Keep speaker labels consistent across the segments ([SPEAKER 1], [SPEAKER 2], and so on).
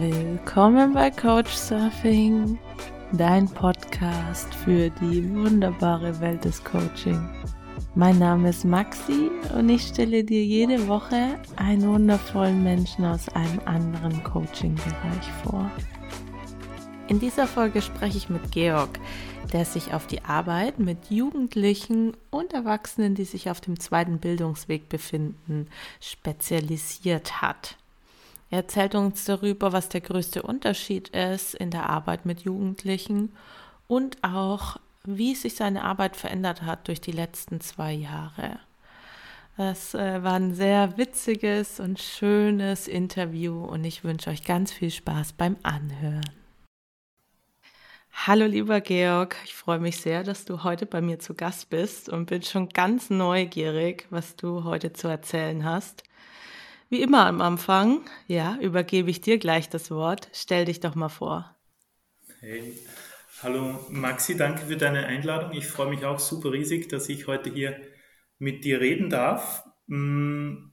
[SPEAKER 1] Willkommen bei Coach Surfing, dein Podcast für die wunderbare Welt des Coaching. Mein Name ist Maxi und ich stelle dir jede Woche einen wundervollen Menschen aus einem anderen Coaching-Bereich vor. In dieser Folge spreche ich mit Georg, der sich auf die Arbeit mit Jugendlichen und Erwachsenen, die sich auf dem zweiten Bildungsweg befinden, spezialisiert hat. Er erzählt uns darüber, was der größte Unterschied ist in der Arbeit mit Jugendlichen und auch, wie sich seine Arbeit verändert hat durch die letzten zwei Jahre. Das äh, war ein sehr witziges und schönes Interview und ich wünsche euch ganz viel Spaß beim Anhören. Hallo lieber Georg, ich freue mich sehr, dass du heute bei mir zu Gast bist und bin schon ganz neugierig, was du heute zu erzählen hast. Wie immer am Anfang, ja, übergebe ich dir gleich das Wort. Stell dich doch mal vor.
[SPEAKER 2] Hey, hallo Maxi, danke für deine Einladung. Ich freue mich auch super riesig, dass ich heute hier mit dir reden darf. Mm,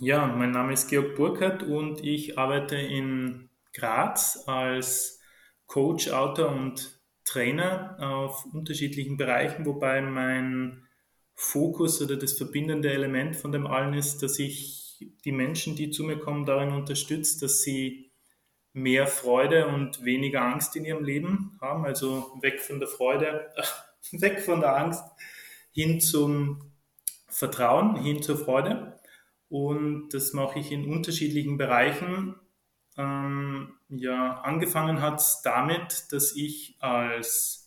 [SPEAKER 2] ja, mein Name ist Georg Burkhardt und ich arbeite in Graz als Coach, Autor und Trainer auf unterschiedlichen Bereichen, wobei mein Fokus oder das verbindende Element von dem allen ist, dass ich die Menschen, die zu mir kommen, darin unterstützt, dass sie mehr Freude und weniger Angst in ihrem Leben haben. Also weg von der Freude, weg von der Angst hin zum Vertrauen, hin zur Freude. Und das mache ich in unterschiedlichen Bereichen. Ähm, ja, angefangen hat es damit, dass ich als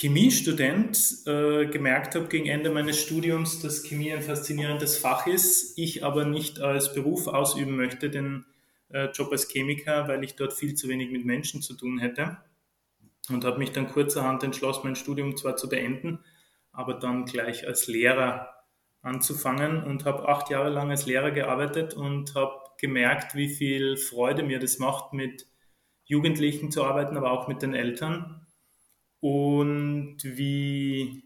[SPEAKER 2] Chemiestudent äh, gemerkt habe gegen Ende meines Studiums, dass Chemie ein faszinierendes Fach ist, ich aber nicht als Beruf ausüben möchte, den äh, Job als Chemiker, weil ich dort viel zu wenig mit Menschen zu tun hätte. Und habe mich dann kurzerhand entschlossen, mein Studium zwar zu beenden, aber dann gleich als Lehrer anzufangen und habe acht Jahre lang als Lehrer gearbeitet und habe gemerkt, wie viel Freude mir das macht, mit Jugendlichen zu arbeiten, aber auch mit den Eltern und wie,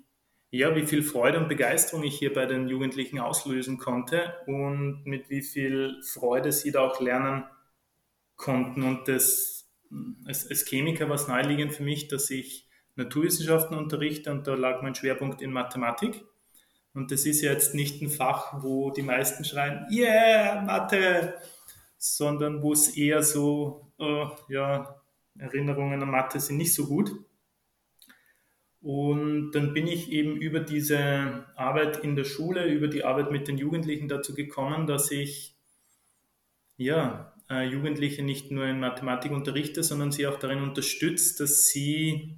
[SPEAKER 2] ja, wie viel Freude und Begeisterung ich hier bei den Jugendlichen auslösen konnte und mit wie viel Freude sie da auch lernen konnten. Und das, als, als Chemiker war es naheliegend für mich, dass ich Naturwissenschaften unterrichte und da lag mein Schwerpunkt in Mathematik. Und das ist jetzt nicht ein Fach, wo die meisten schreien, yeah, Mathe, sondern wo es eher so, oh, ja, Erinnerungen an Mathe sind nicht so gut. Und dann bin ich eben über diese Arbeit in der Schule, über die Arbeit mit den Jugendlichen dazu gekommen, dass ich ja, äh, Jugendliche nicht nur in Mathematik unterrichte, sondern sie auch darin unterstützt, dass sie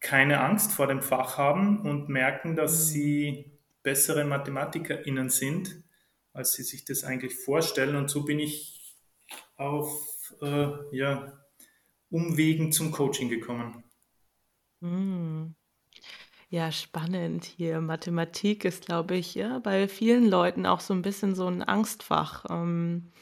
[SPEAKER 2] keine Angst vor dem Fach haben und merken, dass mhm. sie bessere MathematikerInnen sind, als sie sich das eigentlich vorstellen. Und so bin ich auf äh, ja, Umwegen zum Coaching gekommen.
[SPEAKER 1] Ja, spannend hier. Mathematik ist, glaube ich, ja, bei vielen Leuten auch so ein bisschen so ein Angstfach. Ähm,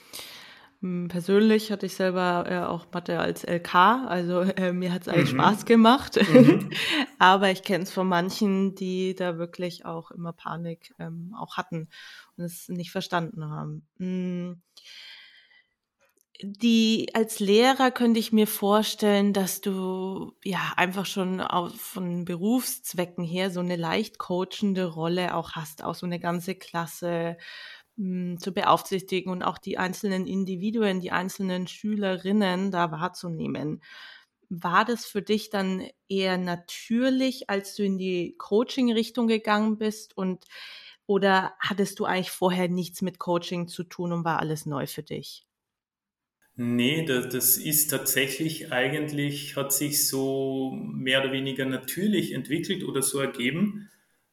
[SPEAKER 1] hm, persönlich hatte ich selber äh, auch Mathe als LK, also äh, mir hat es eigentlich Mhm. Spaß gemacht. Mhm. Aber ich kenne es von manchen, die da wirklich auch immer Panik ähm, auch hatten und es nicht verstanden haben. Hm die als Lehrer könnte ich mir vorstellen, dass du ja einfach schon auf, von Berufszwecken her so eine leicht coachende Rolle auch hast, auch so eine ganze Klasse mh, hm, zu beaufsichtigen und auch die einzelnen Individuen, die einzelnen Schülerinnen da wahrzunehmen. War das für dich dann eher natürlich, als du in die Coaching-Richtung gegangen bist und oder hattest du eigentlich vorher nichts mit Coaching zu tun und war alles neu für dich?
[SPEAKER 2] Nee, das, das ist tatsächlich eigentlich, hat sich so mehr oder weniger natürlich entwickelt oder so ergeben,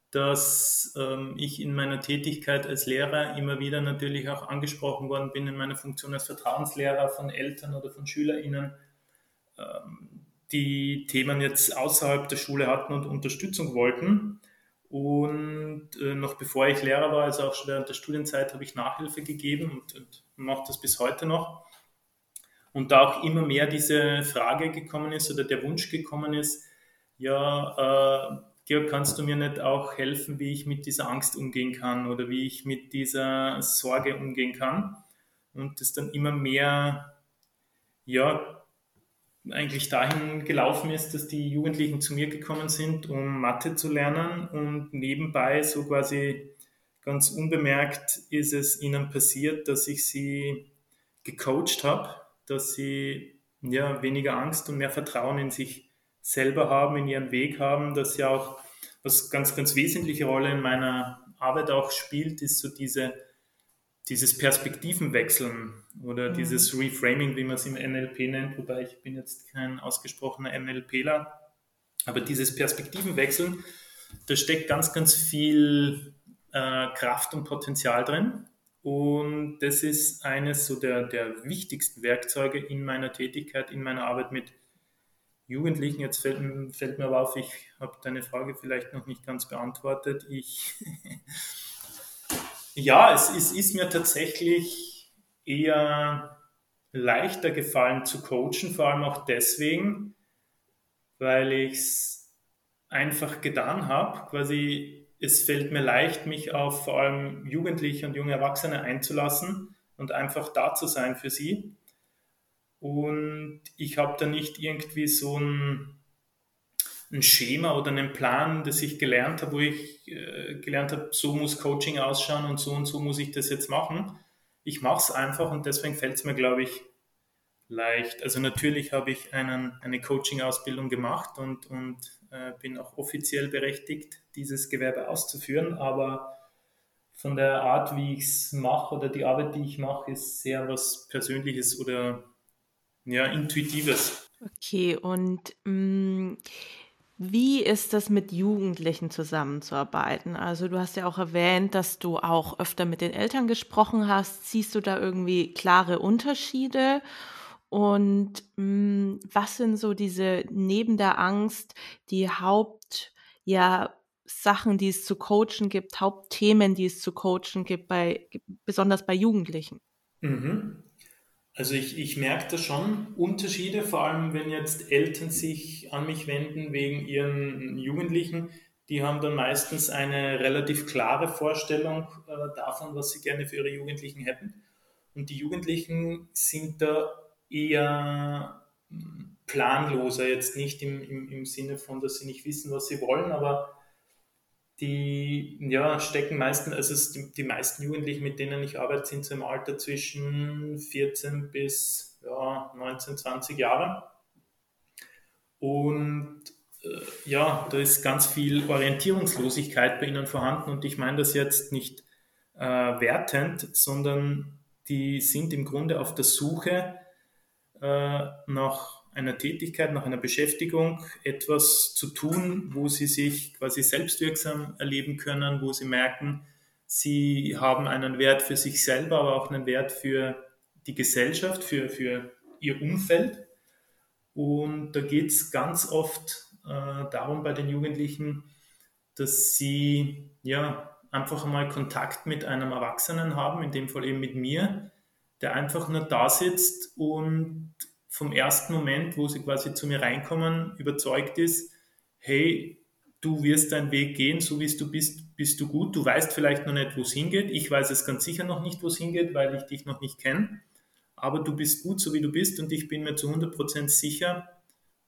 [SPEAKER 2] dass ähm, ich in meiner Tätigkeit als Lehrer immer wieder natürlich auch angesprochen worden bin in meiner Funktion als Vertrauenslehrer von Eltern oder von SchülerInnen, ähm, die Themen jetzt außerhalb der Schule hatten und Unterstützung wollten. Und äh, noch bevor ich Lehrer war, also auch schon während der Studienzeit, habe ich Nachhilfe gegeben und, und mache das bis heute noch. Und da auch immer mehr diese Frage gekommen ist oder der Wunsch gekommen ist, ja, äh, Georg, kannst du mir nicht auch helfen, wie ich mit dieser Angst umgehen kann oder wie ich mit dieser Sorge umgehen kann? Und das dann immer mehr ja, eigentlich dahin gelaufen ist, dass die Jugendlichen zu mir gekommen sind, um Mathe zu lernen und nebenbei so quasi ganz unbemerkt ist es ihnen passiert, dass ich sie gecoacht habe, dass sie ja weniger Angst und mehr Vertrauen in sich selber haben, in ihren Weg haben, dass sie auch was ganz, ganz wesentliche Rolle in meiner Arbeit auch spielt, ist so diese, dieses Perspektivenwechseln oder mhm. dieses Reframing, wie man es im NLP nennt, wobei ich bin jetzt kein ausgesprochener NLPler, aber dieses Perspektivenwechseln, da steckt ganz, ganz viel äh, Kraft und Potenzial drin. Und das ist eines so der, der wichtigsten Werkzeuge in meiner Tätigkeit, in meiner Arbeit mit Jugendlichen. Jetzt fällt, fällt mir aber auf, ich habe deine Frage vielleicht noch nicht ganz beantwortet. Ich ja, es, es ist mir tatsächlich eher leichter gefallen zu coachen, vor allem auch deswegen, weil ich es einfach getan habe. Quasi, es fällt mir leicht, mich auf vor allem Jugendliche und junge Erwachsene einzulassen und einfach da zu sein für sie. Und ich habe da nicht irgendwie so ein, ein, Schema oder einen Plan, das ich gelernt habe, wo ich äh, gelernt habe, so muss Coaching ausschauen und so und so muss ich das jetzt machen. Ich mache es einfach und deswegen fällt es mir, glaube ich, leicht. Also natürlich habe ich einen, eine Coaching-Ausbildung gemacht und, und bin auch offiziell berechtigt, dieses Gewerbe auszuführen, aber von der Art, wie ich es mache oder die Arbeit, die ich mache, ist sehr was Persönliches oder ja, Intuitives.
[SPEAKER 1] Okay, und mh, mm, wie ist das mit Jugendlichen zusammenzuarbeiten? Also du hast ja auch erwähnt, dass du auch öfter mit den Eltern gesprochen hast. Siehst du da irgendwie klare Unterschiede? Und mh, mm, was sind so diese neben der Angst die Haupt, ja, die es zu coachen gibt, Hauptthemen, die es zu coachen gibt, bei, besonders bei Jugendlichen?
[SPEAKER 2] Mhm. Also ich, ich merke da schon Unterschiede, vor allem wenn jetzt Eltern sich an mich wenden wegen ihren Jugendlichen. Die haben dann meistens eine relativ klare Vorstellung äh, davon, was sie gerne für ihre Jugendlichen hätten. Und die Jugendlichen sind da eher hm, planloser, jetzt nicht im, im, im Sinne von, dass sie nicht wissen, was sie wollen, aber die ja, stecken meistens, also die, die, meisten Jugendlichen, mit denen ich arbeite, sind so im Alter zwischen 14 bis ja, 19, 20 Jahre. Und äh, ja, da ist ganz viel Orientierungslosigkeit bei ihnen vorhanden und ich meine das jetzt nicht äh, wertend, sondern die sind im Grunde auf der Suche äh, nach einer Tätigkeit, nach einer Beschäftigung etwas zu tun, wo sie sich quasi selbstwirksam erleben können, wo sie merken, sie haben einen Wert für sich selber, aber auch einen Wert für die Gesellschaft, für, für ihr Umfeld. Und da geht es ganz oft äh, darum bei den Jugendlichen, dass sie ja einfach einmal Kontakt mit einem Erwachsenen haben, in dem Fall eben mit mir, der einfach nur da sitzt und vom ersten Moment, wo sie quasi zu mir reinkommen, überzeugt ist, hey, du wirst deinen Weg gehen, so wie du bist, bist du gut. Du weißt vielleicht noch nicht, wo es hingeht. Ich weiß es ganz sicher noch nicht, wo es hingeht, weil ich dich noch nicht kenne. Aber du bist gut, so wie du bist und ich bin mir zu 100% sicher,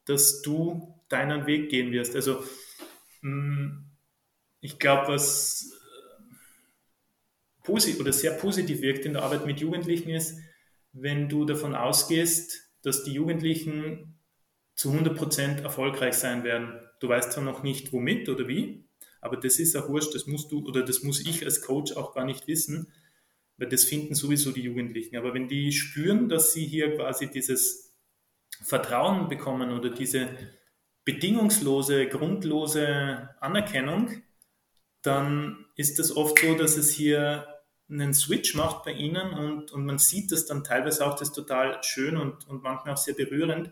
[SPEAKER 2] dass du deinen Weg gehen wirst. Also mm, ich glaube, was positiv oder sehr positiv wirkt in der Arbeit mit Jugendlichen ist, wenn du davon ausgehst, dass die Jugendlichen zu 100% erfolgreich sein werden. Du weißt zwar noch nicht womit oder wie, aber das ist auch wurscht, das musst du oder das muss ich als Coach auch gar nicht wissen, weil das finden sowieso die Jugendlichen. Aber wenn die spüren, dass sie hier quasi dieses Vertrauen bekommen oder diese bedingungslose, grundlose Anerkennung, dann ist das oft so, dass es hier einen Switch macht bei ihnen und, und man sieht das dann teilweise auch, das ist total schön und, und manchmal auch sehr berührend,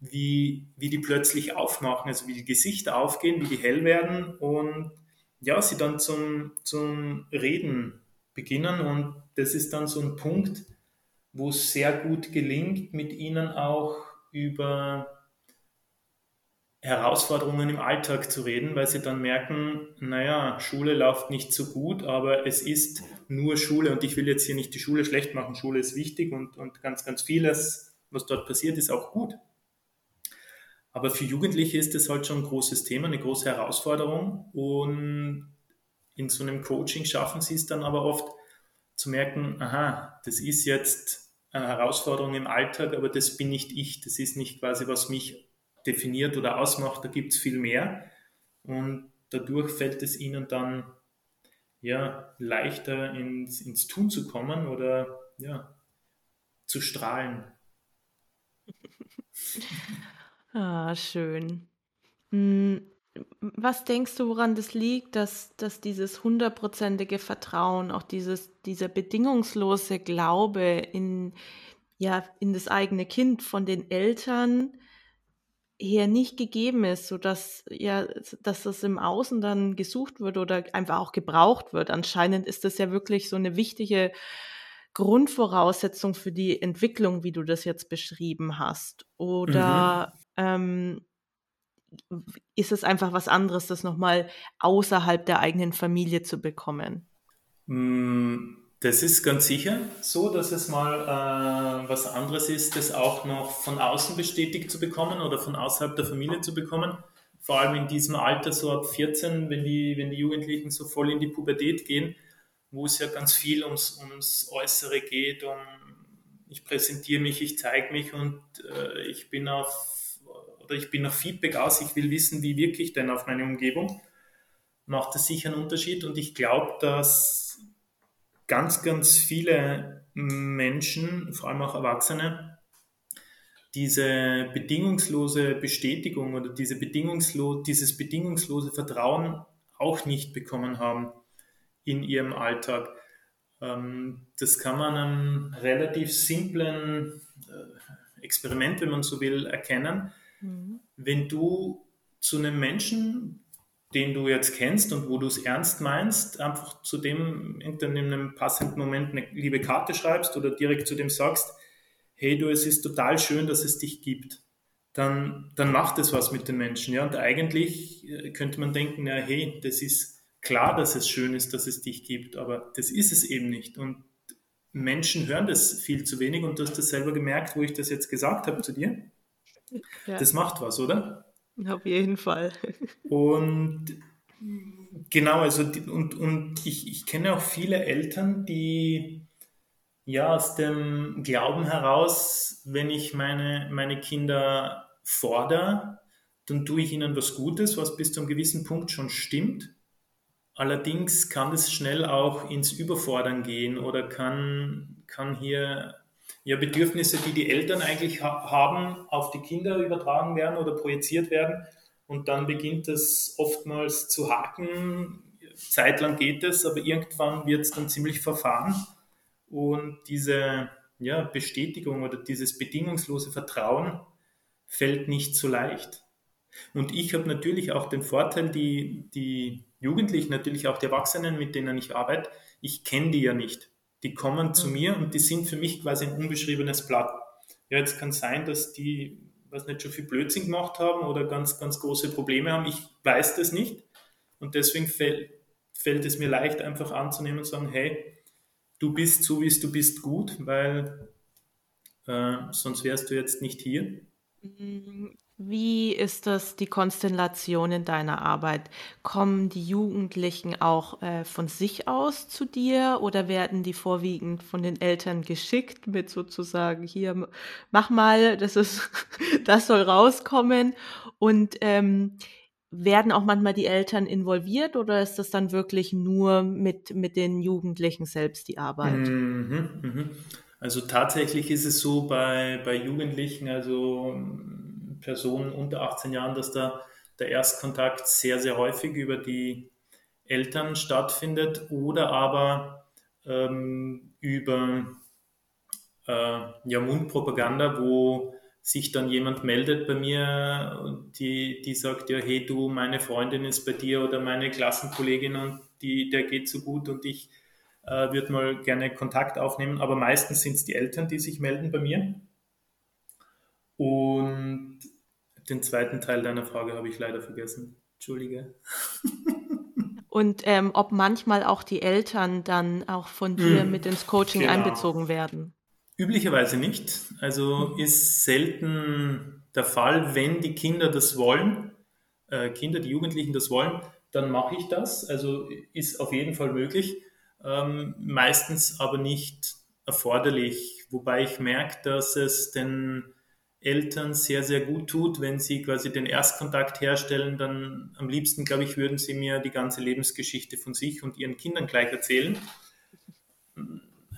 [SPEAKER 2] wie, wie die plötzlich aufmachen, also wie die Gesichter aufgehen, wie die hell werden und ja, sie dann zum, zum Reden beginnen und das ist dann so ein Punkt, wo es sehr gut gelingt, mit ihnen auch über Herausforderungen im Alltag zu reden, weil sie dann merken, naja, Schule läuft nicht so gut, aber es ist nur Schule und ich will jetzt hier nicht die Schule schlecht machen. Schule ist wichtig und, und ganz, ganz vieles was dort passiert, ist auch gut. Aber für Jugendliche ist das halt schon ein großes Thema, eine große Herausforderung. Und in so einem Coaching schaffen sie es dann aber oft zu merken, aha, das ist jetzt eine Herausforderung im Alltag, aber das bin nicht ich. Das ist nicht quasi, was mich definiert oder ausmacht. Da gibt es viel mehr. Und dadurch fällt es ihnen dann ja, leichter ins, ins Tun zu kommen oder ja, zu strahlen.
[SPEAKER 1] Ah, schön. Hm, was denkst du, woran das liegt, dass, dass dieses hundertprozentige Vertrauen, auch dieses, dieser bedingungslose Glaube in, ja, in das eigene Kind von den Eltern her nicht gegeben ist, sodass ja, dass das im Außen dann gesucht wird oder einfach auch gebraucht wird. Anscheinend ist das ja wirklich so eine wichtige Grundvoraussetzung für die Entwicklung, wie du das jetzt beschrieben hast. Oder mhm. ähm, ist es einfach was anderes, das nochmal außerhalb der eigenen Familie zu bekommen?
[SPEAKER 2] Mm, das ist ganz sicher so, dass es mal äh, was anderes ist, das auch noch von außen bestätigt zu bekommen oder von außerhalb der Familie zu bekommen. Vor allem in diesem Alter, so ab 14, wenn die, wenn die Jugendlichen so voll in die Pubertät gehen, wo es ja ganz viel ums, ums Äußere geht, um ich präsentiere mich, ich zeige mich und äh, ich bin auf oder ich bin auf Feedback aus, ich will wissen, wie wirke ich denn auf meine Umgebung, macht das sicher einen Unterschied und ich glaube, dass ganz, ganz viele Menschen, vor allem auch Erwachsene, diese bedingungslose Bestätigung oder diese bedingungslo dieses bedingungslose Vertrauen auch nicht bekommen haben in ihrem Alltag. Ähm, das kann man einem relativ simplen äh, Experiment, wenn man so will, erkennen. Mhm. Wenn du zu einem Menschen den du jetzt kennst und wo du es ernst meinst, einfach zu dem in einem passenden Moment eine liebe Karte schreibst oder direkt zu dem sagst, hey du, es ist total schön, dass es dich gibt, dann, dann macht es was mit den Menschen. Ja? Und eigentlich äh, könnte man denken, ja, hey, das ist klar, dass es schön ist, dass es dich gibt, aber das ist es eben nicht. Und Menschen hören das viel zu wenig und du hast das selber gemerkt, wo ich das jetzt gesagt habe zu dir. Ja. Das macht was, oder?
[SPEAKER 1] Auf jeden Fall.
[SPEAKER 2] Und genau, also und, und ich, ich kenne auch viele Eltern, die ja aus dem Glauben heraus, wenn ich meine, meine Kinder fordere, dann tue ich ihnen was Gutes, was bis zu einem gewissen Punkt schon stimmt. Allerdings kann das schnell auch ins Überfordern gehen oder kann, kann hier ja, Bedürfnisse, die die Eltern eigentlich ha haben, auf die Kinder übertragen werden oder projiziert werden. Und dann beginnt es oftmals zu haken. Zeitlang geht es, aber irgendwann wird es dann ziemlich verfahren. Und diese ja, Bestätigung oder dieses bedingungslose Vertrauen fällt nicht so leicht. Und ich habe natürlich auch den Vorteil, die, die Jugendlichen, natürlich auch die Erwachsenen, mit denen ich arbeite, ich kenne die ja nicht. Die kommen zu mhm. mir und die sind für mich quasi ein unbeschriebenes Blatt. Ja, jetzt kann sein, dass die, was nicht, schon viel Blödsinn gemacht haben oder ganz, ganz große Probleme haben. Ich weiß das nicht. Und deswegen fällt, fällt es mir leicht, einfach anzunehmen und zu sagen, hey, du bist so, wie du bist, gut, weil äh, sonst wärst du jetzt nicht hier.
[SPEAKER 1] Wie ist das die Konstellation in deiner Arbeit? Kommen die Jugendlichen auch äh, von sich aus zu dir oder werden die vorwiegend von den Eltern geschickt mit sozusagen hier mach mal, das ist das soll rauskommen und ähm, werden auch manchmal die Eltern involviert oder ist das dann wirklich nur mit mit den Jugendlichen selbst die Arbeit? Mhm,
[SPEAKER 2] mh. Also tatsächlich ist es so bei bei Jugendlichen, also Personen unter 18 Jahren, dass da der Erstkontakt sehr, sehr häufig über die Eltern stattfindet oder aber ähm, über äh, ja, Mundpropaganda, wo sich dann jemand meldet bei mir, die, die sagt, ja, hey du, meine Freundin ist bei dir oder meine Klassenkollegin und die, der geht so gut und ich äh, würde mal gerne Kontakt aufnehmen. Aber meistens sind es die Eltern, die sich melden bei mir. Und den zweiten Teil deiner Frage habe ich leider vergessen. Entschuldige.
[SPEAKER 1] Und ähm, ob manchmal auch die Eltern dann auch von dir mhm. mit ins Coaching genau. einbezogen werden.
[SPEAKER 2] Üblicherweise nicht. Also ist selten der Fall, wenn die Kinder das wollen, äh, Kinder, die Jugendlichen das wollen, dann mache ich das. Also ist auf jeden Fall möglich, ähm, meistens aber nicht erforderlich. Wobei ich merke, dass es den Eltern sehr, sehr gut tut, wenn sie quasi den Erstkontakt herstellen, dann am liebsten, glaube ich, würden sie mir die ganze Lebensgeschichte von sich und ihren Kindern gleich erzählen.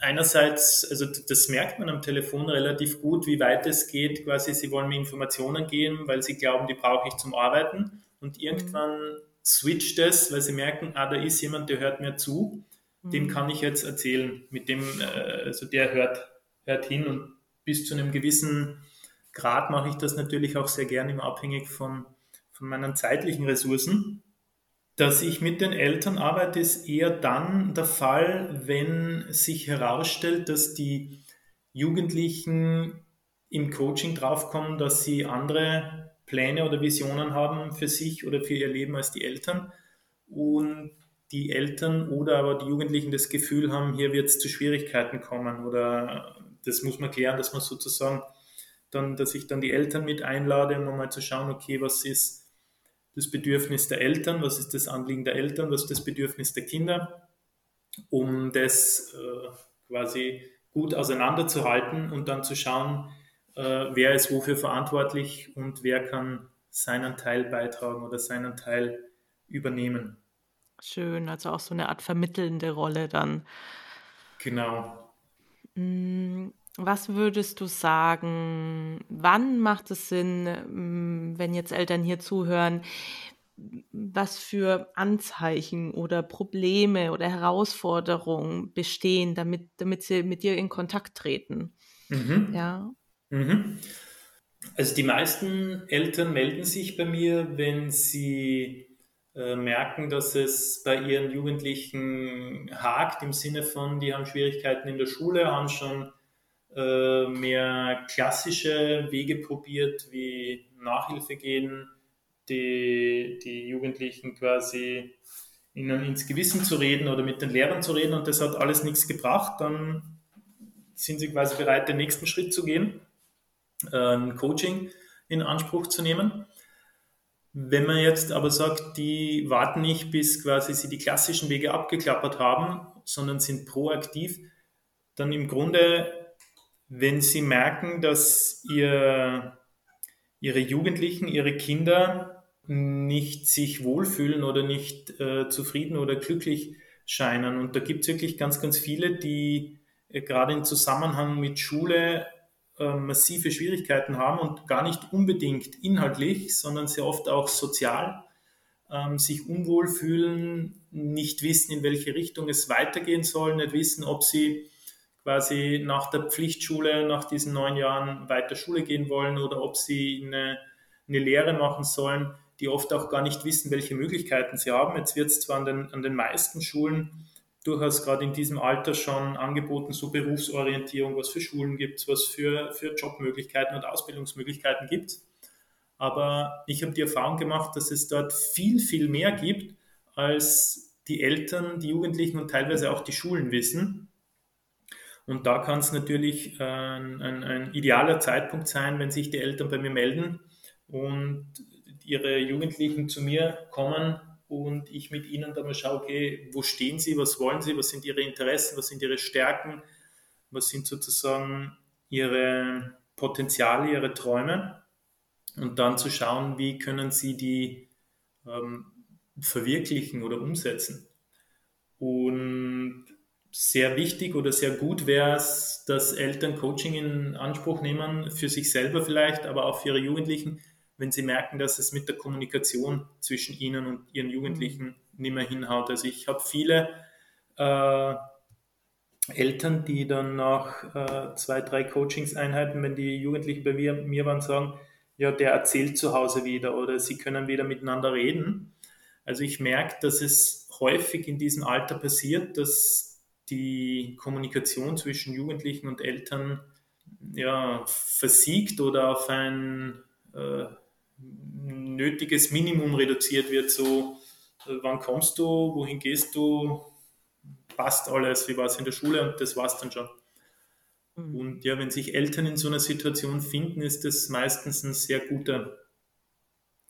[SPEAKER 2] Einerseits, also das merkt man am Telefon relativ gut, wie weit es geht. Quasi, sie wollen mir Informationen geben, weil sie glauben, die brauche ich zum Arbeiten. Und irgendwann switcht es, weil sie merken, ah, da ist jemand, der hört mir zu. Dem mhm. kann ich jetzt erzählen. Mit dem, äh, also der hört, hört hin und bis zu einem gewissen Grad mache ich das natürlich auch sehr gerne immer abhängig von, von meinen zeitlichen Ressourcen. Dass ich mit den Eltern arbeite, ist eher dann der Fall, wenn sich herausstellt, dass die Jugendlichen im Coaching draufkommen, dass sie andere Pläne oder Visionen haben für sich oder für ihr Leben als die Eltern und die Eltern oder aber die Jugendlichen das Gefühl haben, hier wird es zu Schwierigkeiten kommen oder das muss man klären, dass man sozusagen dann, dass ich dann die Eltern mit einlade, um mal zu schauen, okay, was ist das Bedürfnis der Eltern, was ist das Anliegen der Eltern, was ist das Bedürfnis der Kinder, um das äh, quasi gut auseinanderzuhalten und dann zu schauen, äh, wer ist wofür verantwortlich und wer kann seinen Teil beitragen oder seinen Teil übernehmen.
[SPEAKER 1] Schön, also auch so eine Art vermittelnde Rolle dann.
[SPEAKER 2] Genau.
[SPEAKER 1] Mm, was würdest du sagen, wann macht es Sinn, mm, wenn jetzt Eltern hier zuhören, was für Anzeichen oder Probleme oder Herausforderungen bestehen, damit, damit sie mit dir in Kontakt treten?
[SPEAKER 2] Mhm. Ja. Mhm. Also die meisten Eltern melden sich bei mir, wenn sie äh, merken, dass es bei ihren Jugendlichen hakt, im Sinne von, die haben Schwierigkeiten in der Schule, haben schon äh, mehr klassische Wege probiert, wie Nachhilfe gehen, die, die Jugendlichen quasi ihnen ins Gewissen zu reden oder mit den Lehrern zu reden und das hat alles nichts gebracht, dann sind sie quasi bereit, den nächsten Schritt zu gehen, ein Coaching in Anspruch zu nehmen. Wenn man jetzt aber sagt, die warten nicht, bis quasi sie die klassischen Wege abgeklappert haben, sondern sind proaktiv, dann im Grunde wenn Sie merken, dass ihr, Ihre Jugendlichen, Ihre Kinder nicht sich wohlfühlen oder nicht äh, zufrieden oder glücklich scheinen. Und da gibt es wirklich ganz, ganz viele, die äh, gerade im Zusammenhang mit Schule äh, massive Schwierigkeiten haben und gar nicht unbedingt inhaltlich, sondern sehr oft auch sozial ähm, sich unwohl fühlen, nicht wissen, in welche Richtung es weitergehen soll, nicht wissen, ob sie quasi nach der Pflichtschule, nach diesen neun Jahren weiter Schule gehen wollen oder ob sie eine, eine Lehre machen sollen, die oft auch gar nicht wissen, welche Möglichkeiten sie haben. Jetzt wird es zwar an den, an den meisten Schulen durchaus gerade in diesem Alter schon angeboten, so Berufsorientierung, was für Schulen gibt es, was für, für Jobmöglichkeiten und Ausbildungsmöglichkeiten gibt. Aber ich habe die Erfahrung gemacht, dass es dort viel, viel mehr gibt, als die Eltern, die Jugendlichen und teilweise auch die Schulen wissen. Und da kann es natürlich ein, ein, ein, idealer Zeitpunkt sein, wenn sich die Eltern bei mir melden und ihre Jugendlichen zu mir kommen und ich mit ihnen dann mal schaue, okay, wo stehen sie, was wollen sie, was sind ihre Interessen, was sind ihre Stärken, was sind sozusagen ihre Potenziale, ihre Träume und dann zu schauen, wie können sie die ähm, verwirklichen oder umsetzen. Und sehr wichtig oder sehr gut wäre es, dass Eltern Coaching in Anspruch nehmen, für sich selber vielleicht, aber auch für ihre Jugendlichen, wenn sie merken, dass es mit der Kommunikation zwischen ihnen und ihren Jugendlichen nicht mehr hinhaut. Also ich habe viele äh, Eltern, die dann nach äh, zwei, drei Coachingseinheiten, wenn die Jugendlichen bei mir, mir waren, sagen, ja, der erzählt zu Hause wieder oder sie können wieder miteinander reden. Also ich merke, dass es häufig in diesem Alter passiert, dass die Kommunikation zwischen Jugendlichen und Eltern ja, versiegt oder auf ein äh, nötiges Minimum reduziert wird. So, äh, wann kommst du, wohin gehst du, passt alles, wie war es in der Schule und das war es dann schon. Mhm. Und ja, wenn sich Eltern in so einer Situation finden, ist das meistens ein sehr guter,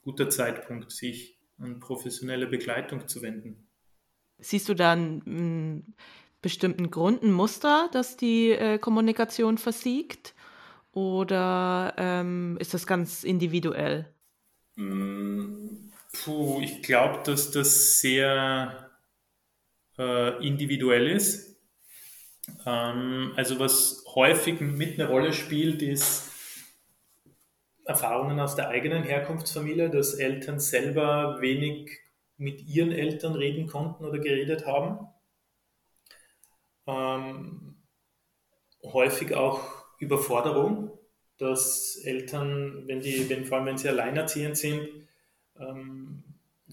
[SPEAKER 2] guter Zeitpunkt, sich an professionelle Begleitung zu wenden.
[SPEAKER 1] Siehst du da einen bestimmten Grund, ein Muster, dass die äh, Kommunikation versiegt? Oder ähm, ist das ganz individuell?
[SPEAKER 2] Mm, puh, ich glaube, dass das sehr äh, individuell ist. Ähm, also was häufig mit einer Rolle spielt, ist Erfahrungen aus der eigenen Herkunftsfamilie, dass Eltern selber wenig mit ihren Eltern reden konnten oder geredet haben. Ähm, häufig auch Überforderung, dass Eltern, wenn die, wenn, vor allem wenn sie alleinerziehend sind, ähm,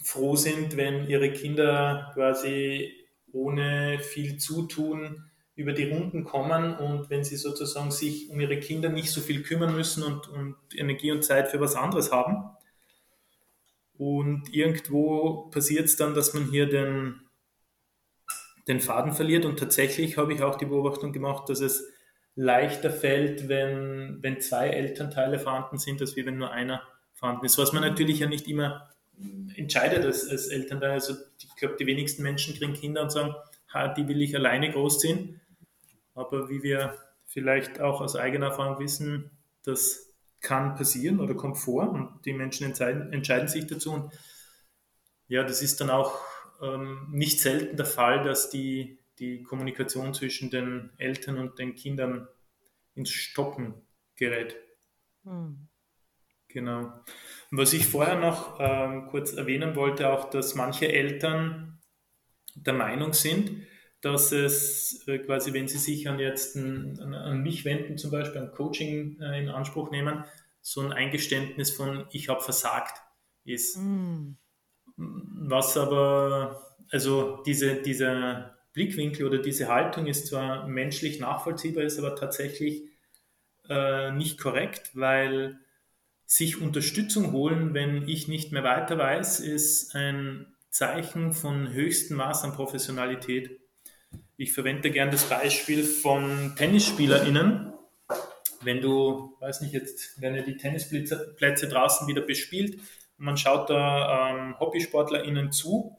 [SPEAKER 2] froh sind, wenn ihre Kinder quasi ohne viel Zutun über die Runden kommen und wenn sie sozusagen sich um ihre Kinder nicht so viel kümmern müssen und, und Energie und Zeit für was anderes haben. Und irgendwo passiert es dann, dass man hier den, den Faden verliert. Und tatsächlich habe ich auch die Beobachtung gemacht, dass es leichter fällt, wenn, wenn zwei Elternteile vorhanden sind, als wenn nur einer vorhanden ist. Was man natürlich ja nicht immer entscheidet als, als Elternteil. Also ich glaube, die wenigsten Menschen kriegen Kinder und sagen, ha, die will ich alleine großziehen. Aber wie wir vielleicht auch aus eigener Erfahrung wissen, das kann passieren oder kommt vor und die Menschen entscheiden, entscheiden sich dazu. Und ja, das ist dann auch ähm, nicht selten der Fall, dass die, die Kommunikation zwischen den Eltern und den Kindern ins Stocken gerät. Hm. Genau. Und was ich vorher noch ähm, kurz erwähnen wollte, auch, dass manche Eltern der Meinung sind, dass es äh, quasi, wenn sie sich an jetzt ein, an, an, mich wenden, zum Beispiel ein Coaching äh, in Anspruch nehmen, so ein Eingeständnis von ich habe versagt ist. Mm. Was aber, also diese, dieser Blickwinkel oder diese Haltung ist zwar menschlich nachvollziehbar, ist aber tatsächlich äh, nicht korrekt, weil sich Unterstützung holen, wenn ich nicht mehr weiter weiß, ist ein Zeichen von höchstem Maß an Professionalität. Ich verwende gern das Beispiel von TennisspielerInnen. Wenn du, weiß nicht, jetzt werden ja die Tennisplätze draußen wieder bespielt man schaut da ähm, HobbysportlerInnen zu,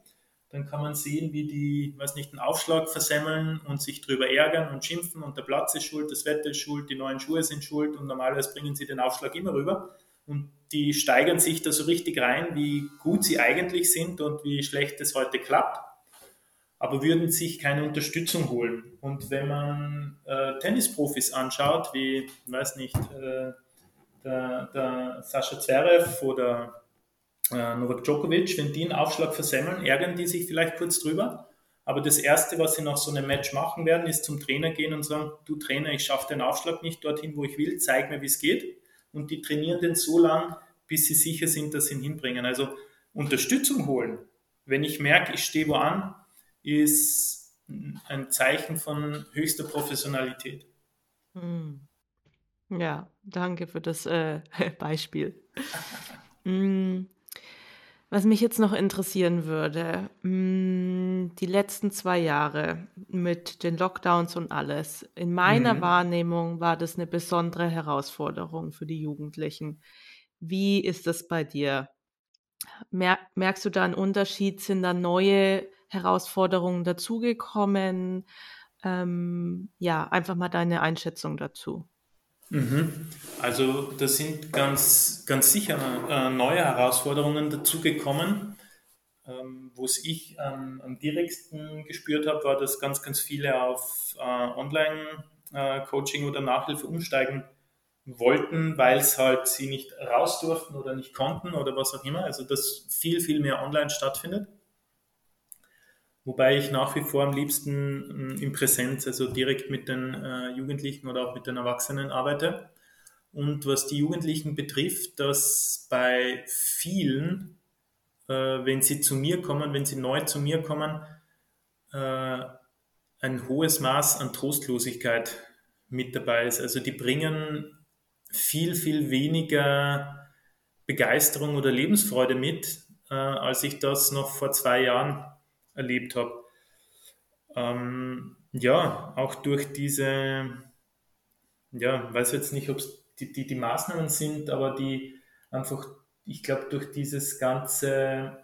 [SPEAKER 2] dann kann man sehen, wie die, weiß nicht, einen Aufschlag versemmeln und sich drüber ärgern und schimpfen und der Platz ist schuld, das Wetter ist schuld, die neuen Schuhe sind schuld und normalerweise bringen sie den Aufschlag immer rüber und die steigern sich da so richtig rein, wie gut sie eigentlich sind und wie schlecht es heute klappt aber würden sich keine Unterstützung holen. Und wenn man äh, Tennisprofis anschaut, wie, weiß nicht, äh, der, der Sascha Zverev oder äh, Novak Djokovic, wenn die einen Aufschlag versemmeln, ärgern die sich vielleicht kurz drüber. Aber das Erste, was sie nach so einem Match machen werden, ist zum Trainer gehen und sagen, du Trainer, ich schaffe den Aufschlag nicht dorthin, wo ich will, zeig mir, wie es geht. Und die trainieren den so lang, bis sie sicher sind, dass sie ihn hinbringen. Also Unterstützung holen. Wenn ich merke, ich stehe wo an, ist ein Zeichen von höchster Professionalität.
[SPEAKER 1] Hm. Ja, danke für das äh, Beispiel. Hm. Was mich jetzt noch interessieren würde, hm, die letzten zwei Jahre mit den Lockdowns und alles. In meiner mhm. Wahrnehmung war das eine besondere Herausforderung für die Jugendlichen. Wie ist das bei dir? merkst du da einen Unterschied? Sind da neue Herausforderungen dazugekommen? Ähm, ja, einfach mal deine Einschätzung dazu.
[SPEAKER 2] Mhm. Also da sind ganz, ganz sicher äh, neue Herausforderungen dazugekommen. Ähm, Wo es ich ähm, am direktsten gespürt habe, war, dass ganz, ganz viele auf äh, Online-Coaching äh, oder Nachhilfe umsteigen wollten, weil es halt sie nicht raus durften oder nicht konnten oder was auch immer. Also dass viel, viel mehr online stattfindet. Wobei ich nach wie vor am liebsten mm, in Präsenz, also direkt mit den äh, Jugendlichen oder auch mit den Erwachsenen arbeite. Und was die Jugendlichen betrifft, dass bei vielen, äh, wenn sie zu mir kommen, wenn sie neu zu mir kommen, äh, ein hohes Maß an Trostlosigkeit mit dabei ist. Also die bringen viel, viel weniger Begeisterung oder Lebensfreude mit, äh, als ich das noch vor zwei Jahren erlebt habe. Ähm, ja, auch durch diese ja, weiß jetzt nicht, ob es die, die, die Maßnahmen sind, aber die einfach, ich glaube, durch dieses ganze,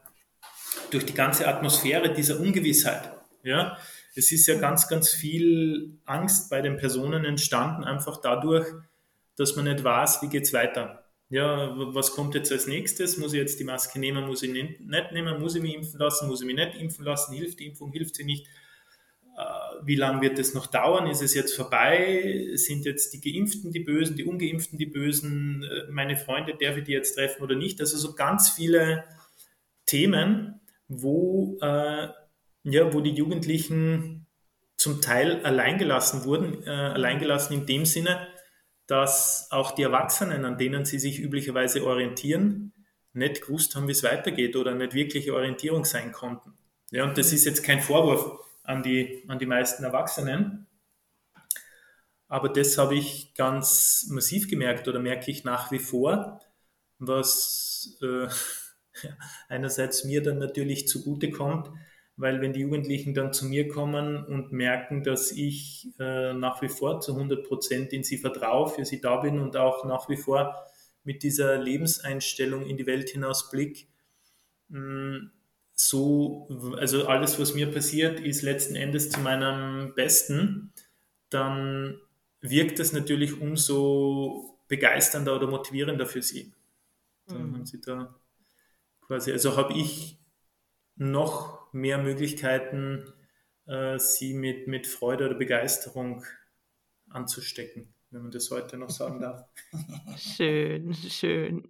[SPEAKER 2] durch die ganze Atmosphäre dieser Ungewissheit, ja, es ist ja ganz, ganz viel Angst bei den Personen entstanden, einfach dadurch, dass man nicht weiß, wie geht es weiter. Ja, was kommt jetzt als nächstes? Muss ich jetzt die Maske nehmen? Muss ich nicht nehmen? Muss ich mich impfen lassen? Muss ich mich nicht impfen lassen? Hilft die Impfung? Hilft sie nicht? Äh, wie lange wird es noch dauern? Ist es jetzt vorbei? Sind jetzt die Geimpften die Bösen, die Ungeimpften die Bösen? Äh, meine Freunde, darf ich die jetzt treffen oder nicht? Also so ganz viele Themen, wo äh, ja, wo die Jugendlichen zum Teil alleingelassen wurden, äh, alleingelassen in dem Sinne, dass auch die Erwachsenen, an denen sie sich üblicherweise orientieren, nicht gewusst haben, wie es weitergeht oder nicht wirkliche Orientierung sein konnten. Ja, und das ist jetzt kein Vorwurf an die, an die meisten Erwachsenen, aber das habe ich ganz massiv gemerkt oder merke ich nach wie vor, was äh, einerseits mir dann natürlich zugute kommt, weil wenn die Jugendlichen dann zu mir kommen und merken, dass ich äh, nach wie vor zu 100 Prozent in sie vertraue, für sie da bin und auch nach wie vor mit dieser Lebenseinstellung in die Welt hinaus blick, mm, so, also alles, was mir passiert, ist letzten Endes zu meinem Besten, dann wirkt das natürlich umso begeisternder oder motivierender für sie. Dann mhm. haben sie da quasi, also habe ich noch mehr Möglichkeiten, äh, sie mit, mit Freude oder Begeisterung anzustecken, wenn man das heute noch sagen darf.
[SPEAKER 1] Schön, schön.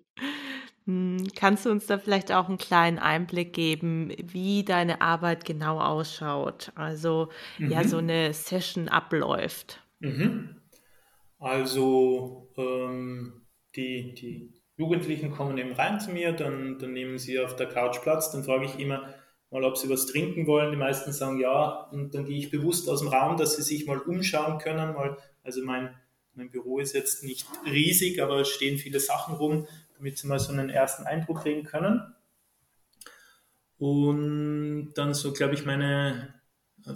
[SPEAKER 1] Hm, kannst du uns da vielleicht auch einen kleinen Einblick geben, wie deine Arbeit genau ausschaut? Also, mhm. ja, so eine Session abläuft.
[SPEAKER 2] Mhm. Also, ähm, die, die Jugendlichen kommen eben rein zu mir, dann, dann nehmen sie auf der Couch Platz, dann frage ich immer mal, ob sie was trinken wollen. Die meisten sagen ja und dann gehe ich bewusst aus dem Raum, dass sie sich mal umschauen können. Mal, also mein, mein Büro ist jetzt nicht riesig, aber es stehen viele Sachen rum, damit sie mal so einen ersten Eindruck kriegen können. Und dann so, glaube ich, meine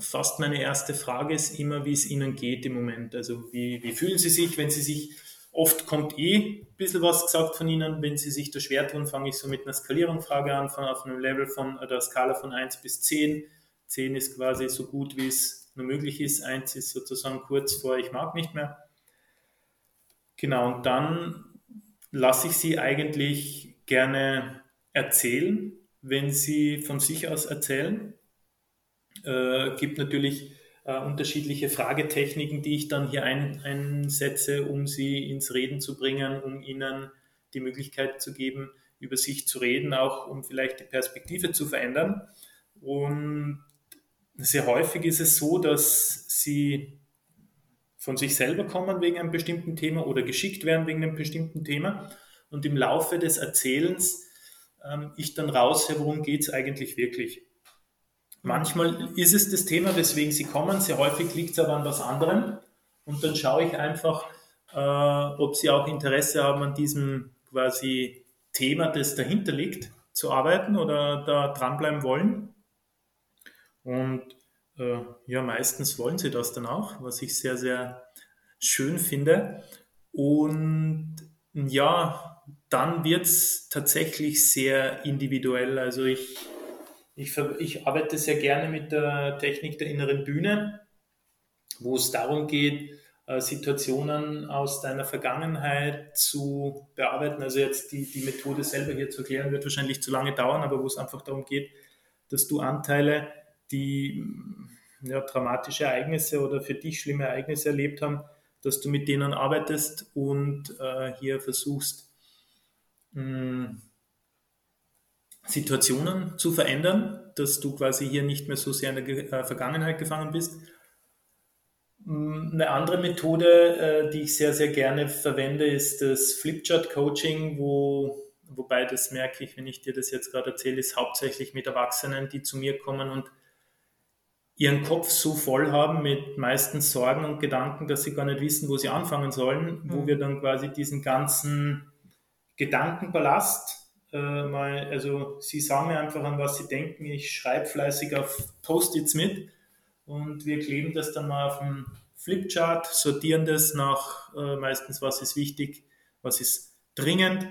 [SPEAKER 2] fast meine erste Frage ist immer, wie es Ihnen geht im Moment. Also wie, wie fühlen Sie sich, wenn Sie sich Oft kommt eh ein bisschen was gesagt von Ihnen. Wenn Sie sich da schwer tun, fange ich so mit einer Skalierungsfrage an, von, auf einem Level von der Skala von 1 bis 10. 10 ist quasi so gut, wie es nur möglich ist. 1 ist sozusagen kurz vor, ich mag nicht mehr. Genau, und dann lasse ich Sie eigentlich gerne erzählen, wenn Sie von sich aus erzählen. Äh, gibt natürlich äh, unterschiedliche Fragetechniken, die ich dann hier ein, einsetze, um sie ins Reden zu bringen, um ihnen die Möglichkeit zu geben, über sich zu reden, auch um vielleicht die Perspektive zu verändern. Und sehr häufig ist es so, dass sie von sich selber kommen wegen einem bestimmten Thema oder geschickt werden wegen einem bestimmten Thema und im Laufe des Erzählens ähm, ich dann raushöre, worum geht es eigentlich wirklich. Manchmal ist es das Thema, weswegen sie kommen, sehr häufig liegt es aber an was anderem. Und dann schaue ich einfach, äh, ob sie auch Interesse haben, an diesem quasi Thema, das dahinter liegt, zu arbeiten oder da dranbleiben wollen. Und äh, ja, meistens wollen sie das dann auch, was ich sehr, sehr schön finde. Und ja, dann wird es tatsächlich sehr individuell. Also ich ich, ich arbeite sehr gerne mit der Technik der inneren Bühne, wo es darum geht, äh, Situationen aus deiner Vergangenheit zu bearbeiten. Also jetzt die, die Methode selber hier zu erklären, wird wahrscheinlich zu lange dauern, aber wo es einfach darum geht, dass du Anteile, die ja, dramatische Ereignisse oder für dich schlimme Ereignisse erlebt haben, dass du mit denen arbeitest und äh, hier versuchst, mh, Situationen zu verändern, dass du quasi hier nicht mehr so sehr in der äh, Vergangenheit gefangen bist. Mm, eine andere Methode, äh, die ich sehr, sehr gerne verwende, ist das Flipchart-Coaching, wo, wobei das merke ich, wenn ich dir das jetzt gerade erzähle, ist hauptsächlich mit Erwachsenen, die zu mir kommen und ihren Kopf so voll haben mit meistens Sorgen und Gedanken, dass sie gar nicht wissen, wo sie anfangen sollen, mhm. wo wir dann quasi diesen ganzen Gedankenballast äh, mal, also sie sagen mir einfach an, was sie denken. Ich schreibe fleißig auf Post-its mit und wir kleben das dann mal auf ein Flipchart, sortieren das nach äh, meistens, was ist wichtig, was ist dringend.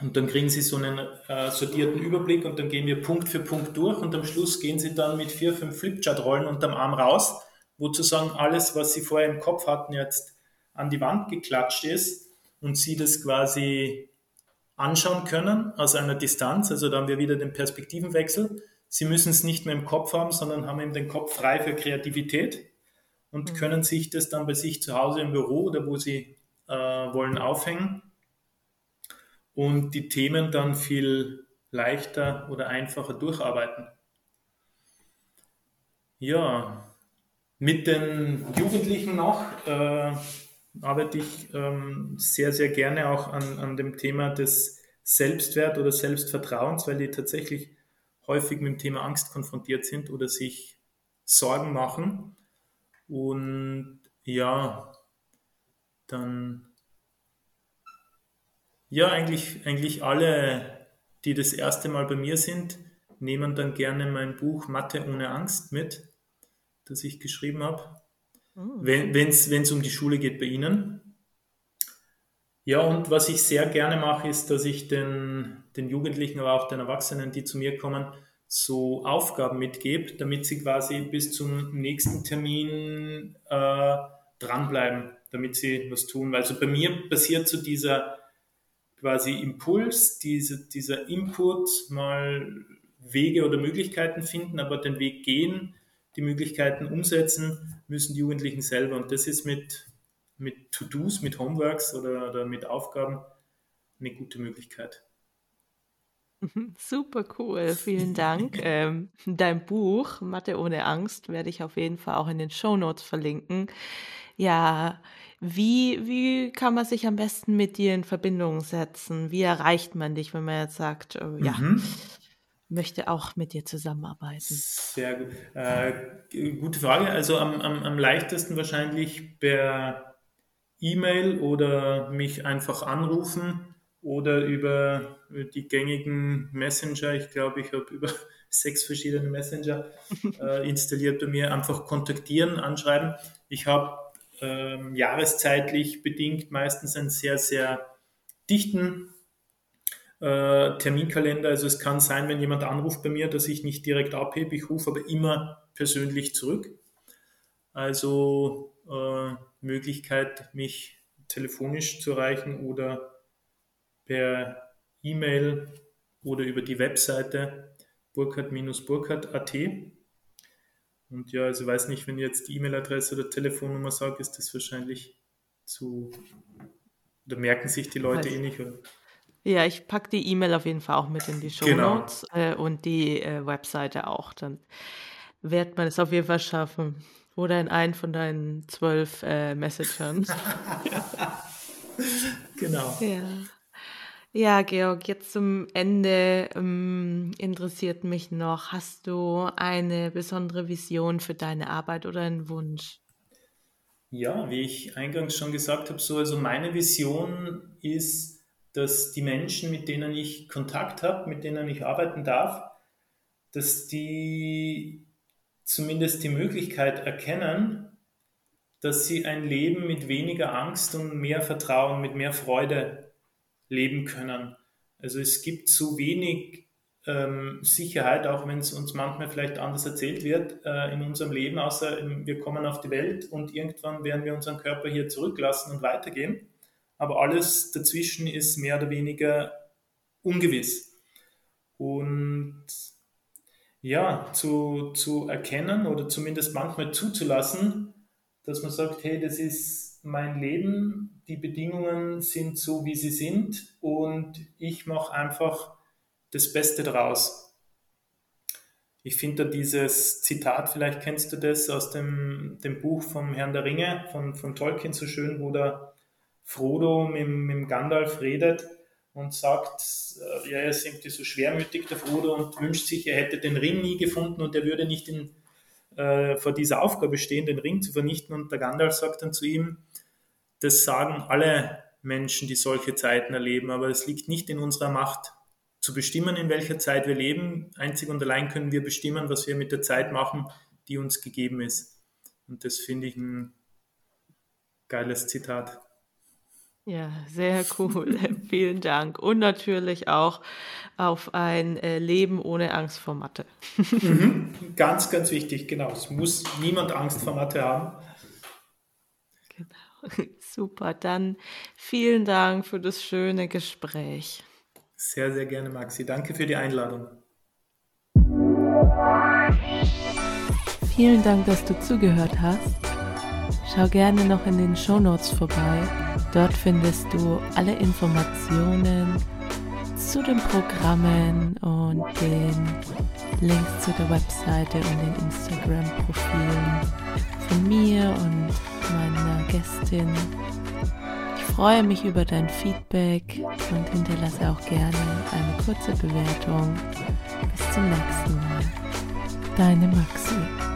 [SPEAKER 2] Und dann kriegen Sie so einen äh, sortierten Überblick und dann gehen wir Punkt für Punkt durch und am Schluss gehen Sie dann mit vier, fünf Flipchart-Rollen unterm Arm raus, wo sozusagen alles, was Sie vorher im Kopf hatten, jetzt an die Wand geklatscht ist und Sie das quasi anschauen können aus einer Distanz. Also da haben wir wieder den Perspektivenwechsel. Sie müssen es nicht mehr im Kopf haben, sondern haben eben den Kopf frei für Kreativität und mhm. können sich das dann bei sich zu Hause im Büro oder wo Sie äh, wollen aufhängen und die Themen dann viel leichter oder einfacher durcharbeiten. Ja, mit den Jugendlichen noch äh, arbeite ich ähm, sehr, sehr gerne auch an, an dem Thema des Selbstwert oder Selbstvertrauens, weil die tatsächlich häufig mit dem Thema Angst konfrontiert sind oder sich Sorgen machen. Und ja, dann, ja, eigentlich, eigentlich alle, die das erste Mal bei mir sind, nehmen dann gerne mein Buch Mathe ohne Angst mit, das ich geschrieben habe. Mhm. Wenn es um die Schule geht bei Ihnen. Ja, und was ich sehr gerne mache, ist, dass ich den, den Jugendlichen, aber auch den Erwachsenen, die zu mir kommen, so Aufgaben mitgebe, damit sie quasi bis zum nächsten Termin äh, dranbleiben, damit sie was tun. Also bei mir passiert so dieser quasi Impuls, diese, dieser Input, mal Wege oder Möglichkeiten finden, aber den Weg gehen, die Möglichkeiten umsetzen, müssen die Jugendlichen selber. Und das ist mit, mit To-Dos, mit Homeworks oder, oder mit Aufgaben eine gute Möglichkeit.
[SPEAKER 1] Super cool, vielen Dank. ähm, dein Buch Mathe ohne Angst werde ich auf jeden Fall auch in den Show Notes verlinken. Ja, wie, wie kann man sich am besten mit dir in Verbindung setzen? Wie erreicht man dich, wenn man jetzt sagt, äh, ja, mhm möchte auch mit dir zusammenarbeiten.
[SPEAKER 2] Sehr gut. Äh, gute Frage. Also am, am, am leichtesten wahrscheinlich per E-Mail oder mich einfach anrufen oder über die gängigen Messenger. Ich glaube, ich habe über sechs verschiedene Messenger äh, installiert bei mir. Einfach kontaktieren, anschreiben. Ich habe ähm, jahreszeitlich bedingt meistens einen sehr, sehr dichten äh, Terminkalender. Also es kann sein, wenn jemand anruft bei mir, dass ich nicht direkt abhebe. Ich rufe aber immer persönlich zurück. Also äh, Möglichkeit, mich telefonisch zu erreichen oder per E-Mail oder über die Webseite burkhard-burkhard.at. Und ja, also weiß nicht, wenn ich jetzt die E-Mail-Adresse oder Telefonnummer sage, ist das wahrscheinlich zu, oder merken sich die Leute eh nicht. Oder?
[SPEAKER 1] Ja, ich packe die E-Mail auf jeden Fall auch mit in die Show Genau. Notes äh, und die äh, Webseite auch. Dann wird man es auf jeden Fall schaffen. Oder in einen von deinen zwölf äh, Messagern.
[SPEAKER 2] Genau.
[SPEAKER 1] Ja. Ja, Georg, jetzt zum Ende ähm, interessiert mich noch, hast du eine besondere Vision für deine Arbeit oder einen Wunsch?
[SPEAKER 2] Ja, wie ich eingangs schon gesagt habe, so also meine Vision ist, dass die Menschen, mit denen ich Kontakt habe, mit denen ich arbeiten darf, dass die zumindest die Möglichkeit erkennen, dass sie ein Leben mit weniger Angst und mehr Vertrauen, mit mehr Freude leben können. Also es gibt zu wenig ähm, Sicherheit, auch wenn es uns manchmal vielleicht anders erzählt wird, äh, in unserem Leben, außer wir kommen auf die Welt und irgendwann werden wir unseren Körper hier zurücklassen und weitergehen aber alles dazwischen ist mehr oder weniger ungewiss. Und ja, zu, zu erkennen oder zumindest manchmal zuzulassen, dass man sagt, hey, das ist mein Leben, die Bedingungen sind so, wie sie sind und ich mache einfach das Beste daraus. Ich finde da dieses Zitat, vielleicht kennst du das aus dem, dem Buch vom Herrn der Ringe von, von Tolkien so schön, wo der Frodo mit, mit Gandalf redet und sagt, äh, ja, er ist irgendwie so schwermütig, der Frodo, und wünscht sich, er hätte den Ring nie gefunden und er würde nicht in, äh, vor dieser Aufgabe stehen, den Ring zu vernichten. Und der Gandalf sagt dann zu ihm, das sagen alle Menschen, die solche Zeiten erleben, aber es liegt nicht in unserer Macht zu bestimmen, in welcher Zeit wir leben. Einzig und allein können wir bestimmen, was wir mit der Zeit machen, die uns gegeben ist. Und das finde ich ein geiles Zitat.
[SPEAKER 1] Ja, sehr cool. Vielen Dank. Und natürlich auch auf ein äh, Leben ohne Angst vor Mathe.
[SPEAKER 2] mhm. Ganz, ganz wichtig, genau. Es muss niemand Angst vor Mathe haben.
[SPEAKER 1] Genau. Super. Dann vielen Dank für das schöne Gespräch.
[SPEAKER 2] Sehr, sehr gerne, Maxi. Danke für die Einladung.
[SPEAKER 1] Vielen Dank, dass du zugehört hast. Schau gerne noch in den Show Notes vorbei. Dort findest du alle Informationen zu den Programmen und den Links zu der Webseite und den Instagram-Profilen von mir und meiner Gästin. Ich freue mich über dein Feedback und hinterlasse auch gerne eine kurze Bewertung. Bis zum nächsten Mal. Deine Maxi.